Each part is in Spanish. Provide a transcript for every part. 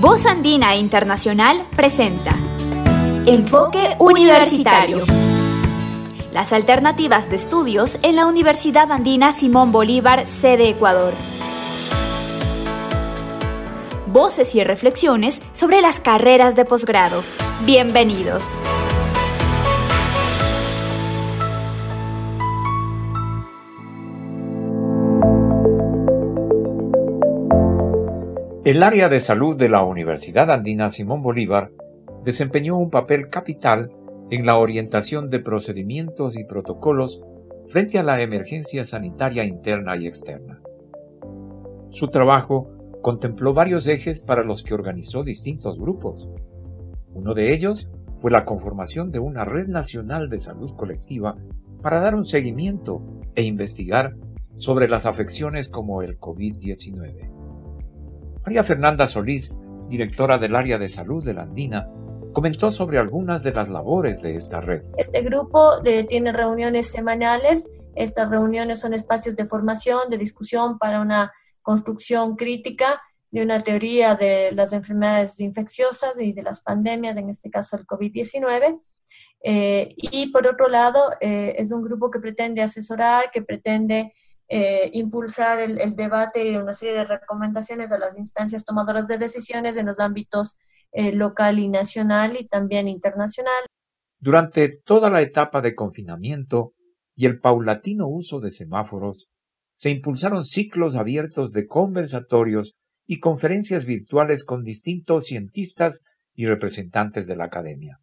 Voz Andina Internacional presenta Enfoque Universitario. Las alternativas de estudios en la Universidad Andina Simón Bolívar, sede Ecuador. Voces y reflexiones sobre las carreras de posgrado. Bienvenidos. El área de salud de la Universidad Andina Simón Bolívar desempeñó un papel capital en la orientación de procedimientos y protocolos frente a la emergencia sanitaria interna y externa. Su trabajo contempló varios ejes para los que organizó distintos grupos. Uno de ellos fue la conformación de una red nacional de salud colectiva para dar un seguimiento e investigar sobre las afecciones como el COVID-19. María Fernanda Solís, directora del área de salud de la Andina, comentó sobre algunas de las labores de esta red. Este grupo eh, tiene reuniones semanales. Estas reuniones son espacios de formación, de discusión para una construcción crítica de una teoría de las enfermedades infecciosas y de las pandemias, en este caso el COVID-19. Eh, y por otro lado, eh, es un grupo que pretende asesorar, que pretende eh, impulsar el, debate y una serie de recomendaciones a las instancias tomadoras de decisiones en los ámbitos eh, local y nacional y también internacional. Durante toda la etapa de confinamiento y el paulatino uso de semáforos, se impulsaron ciclos abiertos de conversatorios y conferencias virtuales con distintos cientistas y representantes de la academia.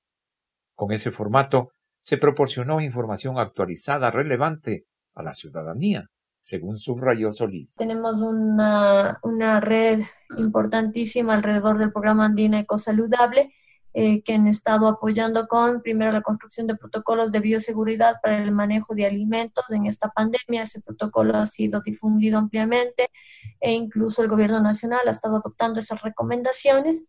Con ese formato se proporcionó información actualizada relevante a la ciudadanía según subrayó Solís. Tenemos una, una red importantísima alrededor del programa Andina Ecosaludable, eh, que han estado apoyando con, primero, la construcción de protocolos de bioseguridad para el manejo de alimentos en esta pandemia. Ese protocolo ha sido difundido ampliamente e incluso el gobierno nacional ha estado adoptando esas recomendaciones.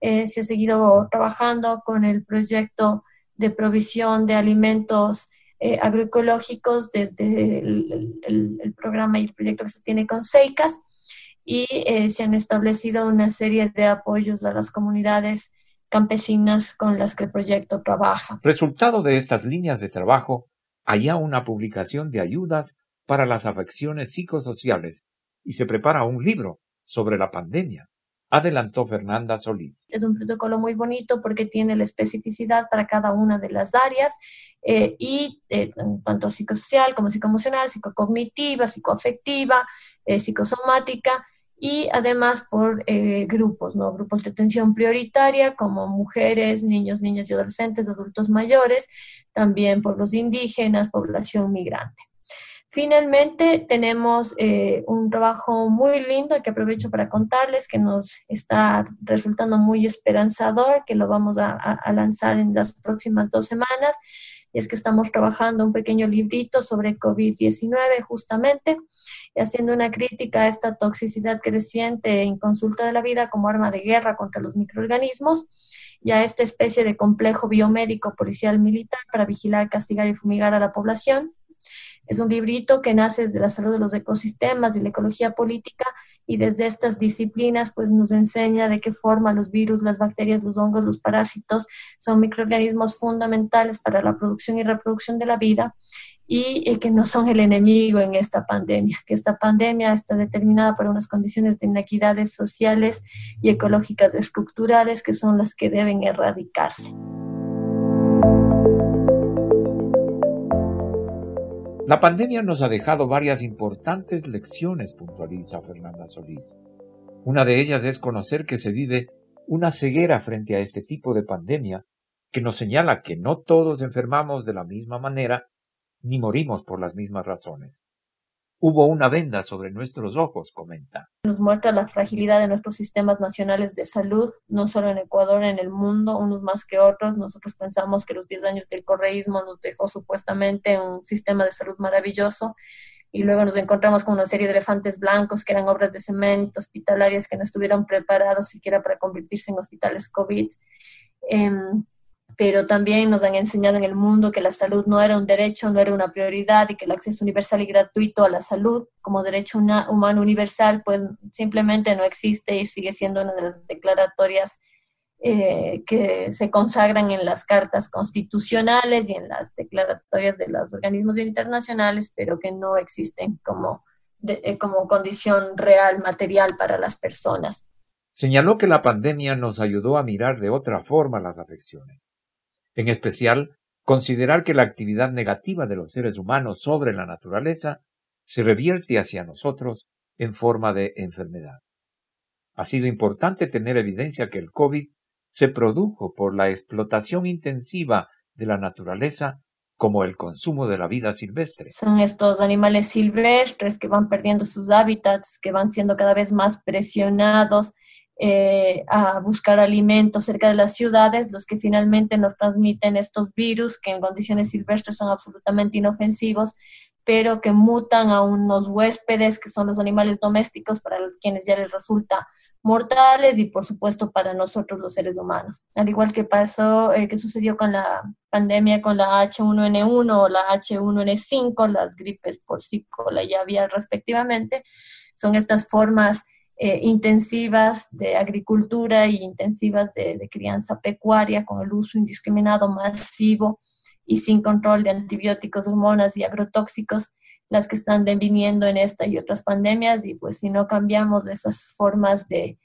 Eh, se ha seguido trabajando con el proyecto de provisión de alimentos eh, agroecológicos desde el, programa y el proyecto que se tiene con SEICAS y eh, se han establecido una serie de apoyos a las comunidades campesinas con las que el proyecto trabaja. Resultado de estas líneas de trabajo, hay una publicación de ayudas para las afecciones psicosociales y se prepara un libro sobre la pandemia adelantó Fernanda Solís. Es un protocolo muy bonito porque tiene la especificidad para cada una de las áreas eh, y eh, tanto psicosocial como psicoemocional, psicocognitiva, psicoafectiva, eh, psicosomática y además por grupos, ¿no? Grupos de atención prioritaria como mujeres, niños, niñas y adolescentes, adultos mayores, también por los indígenas, población migrante. Finalmente, tenemos eh, un trabajo muy lindo que aprovecho para contarles que nos está resultando muy esperanzador, que lo vamos a, lanzar en las próximas dos semanas. Y es que estamos trabajando un pequeño librito sobre COVID-19 justamente, y haciendo una crítica a esta toxicidad creciente en consulta de la vida como arma de guerra contra los microorganismos y a esta especie de complejo biomédico policial militar para vigilar, castigar y fumigar a la población es un librito que nace desde la salud de los ecosistemas y la ecología política y desde estas disciplinas pues nos enseña de qué forma los virus, las bacterias, los hongos, los parásitos son microorganismos fundamentales para la producción y reproducción de la vida y, que no son el enemigo en esta pandemia, que esta pandemia está determinada por unas condiciones de inequidades sociales y ecológicas estructurales que son las que deben erradicarse. La pandemia nos ha dejado varias importantes lecciones, puntualiza Fernanda Solís. Una de ellas es conocer que se vive una ceguera frente a este tipo de pandemia que nos señala que no todos enfermamos de la misma manera ni morimos por las mismas razones. Hubo una venda sobre nuestros ojos, comenta. Nos muestra la fragilidad de nuestros sistemas nacionales de salud, no solo en Ecuador, en el mundo, unos más que otros. Nosotros pensamos que los 10 años del correísmo nos dejó supuestamente un sistema de salud maravilloso y luego nos encontramos con una serie de elefantes blancos que eran obras de cemento, hospitalarias que no estuvieron preparados siquiera para convertirse en hospitales COVID. Em, pero también nos han enseñado en el mundo que la salud no era un derecho, no era una prioridad y que el acceso universal y gratuito a la salud como derecho humano universal pues simplemente no existe y sigue siendo una de las declaratorias eh, que se consagran en las cartas constitucionales y en las declaratorias de los organismos internacionales, pero que no existen como, eh, como condición real, material para las personas. Señaló que la pandemia nos ayudó a mirar de otra forma las afecciones en especial, considerar que la actividad negativa de los seres humanos sobre la naturaleza se revierte hacia nosotros en forma de enfermedad. Ha sido importante tener evidencia que el COVID se produjo por la explotación intensiva de la naturaleza como el consumo de la vida silvestre. Son estos animales silvestres que van perdiendo sus hábitats, que van siendo cada vez más presionados eh, a buscar alimentos cerca de las ciudades, los que finalmente nos transmiten estos virus que en condiciones silvestres son absolutamente inofensivos, pero que mutan a unos huéspedes que son los animales domésticos para quienes ya les resulta mortales y por supuesto para nosotros los seres humanos. Al igual que pasó, eh, que sucedió con la pandemia con la H1N1 o la H1N5, las gripes porcícola y aviar respectivamente, son estas formas eh, intensivas de agricultura y intensivas de, crianza pecuaria con el uso indiscriminado, masivo y sin control de antibióticos, hormonas y agrotóxicos, las que están viniendo en esta y otras pandemias y pues si no cambiamos esas formas de,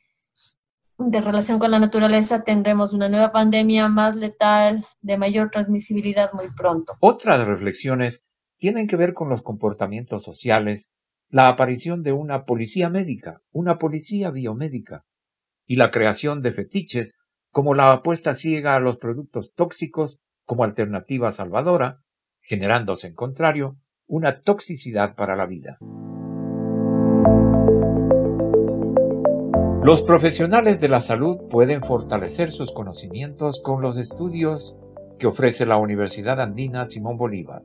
de relación con la naturaleza tendremos una nueva pandemia más letal, de mayor transmisibilidad muy pronto. Otras reflexiones tienen que ver con los comportamientos sociales la aparición de una policía médica, una policía biomédica, y la creación de fetiches como la apuesta ciega a los productos tóxicos como alternativa salvadora, generándose en contrario una toxicidad para la vida. Los profesionales de la salud pueden fortalecer sus conocimientos con los estudios que ofrece la Universidad Andina Simón Bolívar.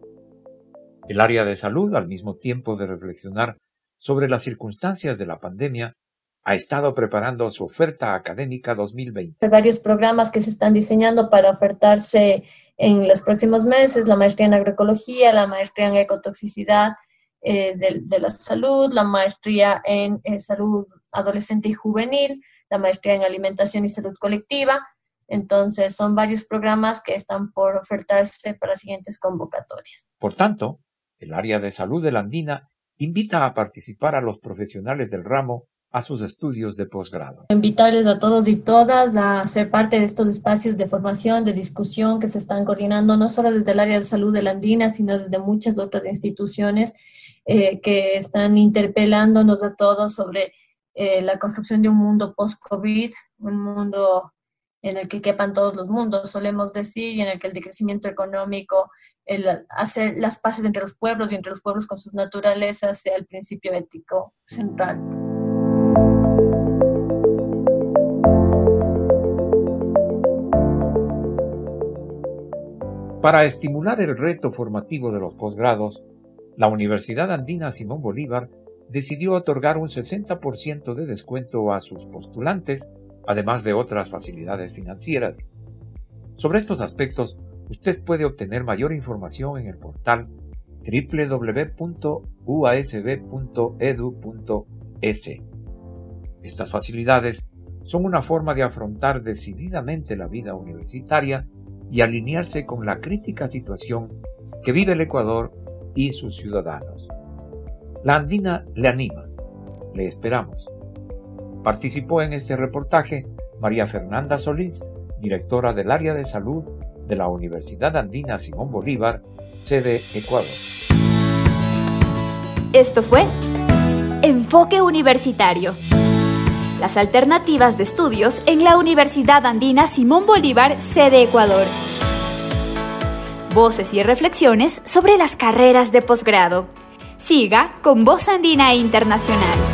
El área de salud, al mismo tiempo de reflexionar sobre las circunstancias de la pandemia, ha estado preparando su oferta académica 2020. Hay varios programas que se están diseñando para ofertarse en los próximos meses, la maestría en agroecología, la maestría en ecotoxicidad eh, de, la salud, la maestría en eh, salud adolescente y juvenil, la maestría en alimentación y salud colectiva. Entonces, son varios programas que están por ofertarse para siguientes convocatorias. Por tanto, el área de salud de la Andina invita a participar a los profesionales del ramo a sus estudios de posgrado. Invitarles a todos y todas a ser parte de estos espacios de formación, de discusión que se están coordinando no solo desde el área de salud de la Andina, sino desde muchas otras instituciones eh, que están interpelándonos a todos sobre eh, la construcción de un mundo post-COVID, un mundo en el que quepan todos los mundos, solemos decir, y en el que el decrecimiento económico el hacer las paces entre los pueblos y entre los pueblos con sus naturalezas sea el principio ético central. Para estimular el reto formativo de los posgrados, la Universidad Andina Simón Bolívar decidió otorgar un 60% de descuento a sus postulantes, además de otras facilidades financieras. Sobre estos aspectos, Usted puede obtener mayor información en el portal www.uasb.edu.es. Estas facilidades son una forma de afrontar decididamente la vida universitaria y alinearse con la crítica situación que vive el Ecuador y sus ciudadanos. La Andina le anima. Le esperamos. Participó en este reportaje María Fernanda Solís, directora del área de salud de la Universidad Andina Simón Bolívar, sede Ecuador. Esto fue Enfoque Universitario. Las alternativas de estudios en la Universidad Andina Simón Bolívar, sede Ecuador. Voces y reflexiones sobre las carreras de posgrado. Siga con Voz Andina Internacional.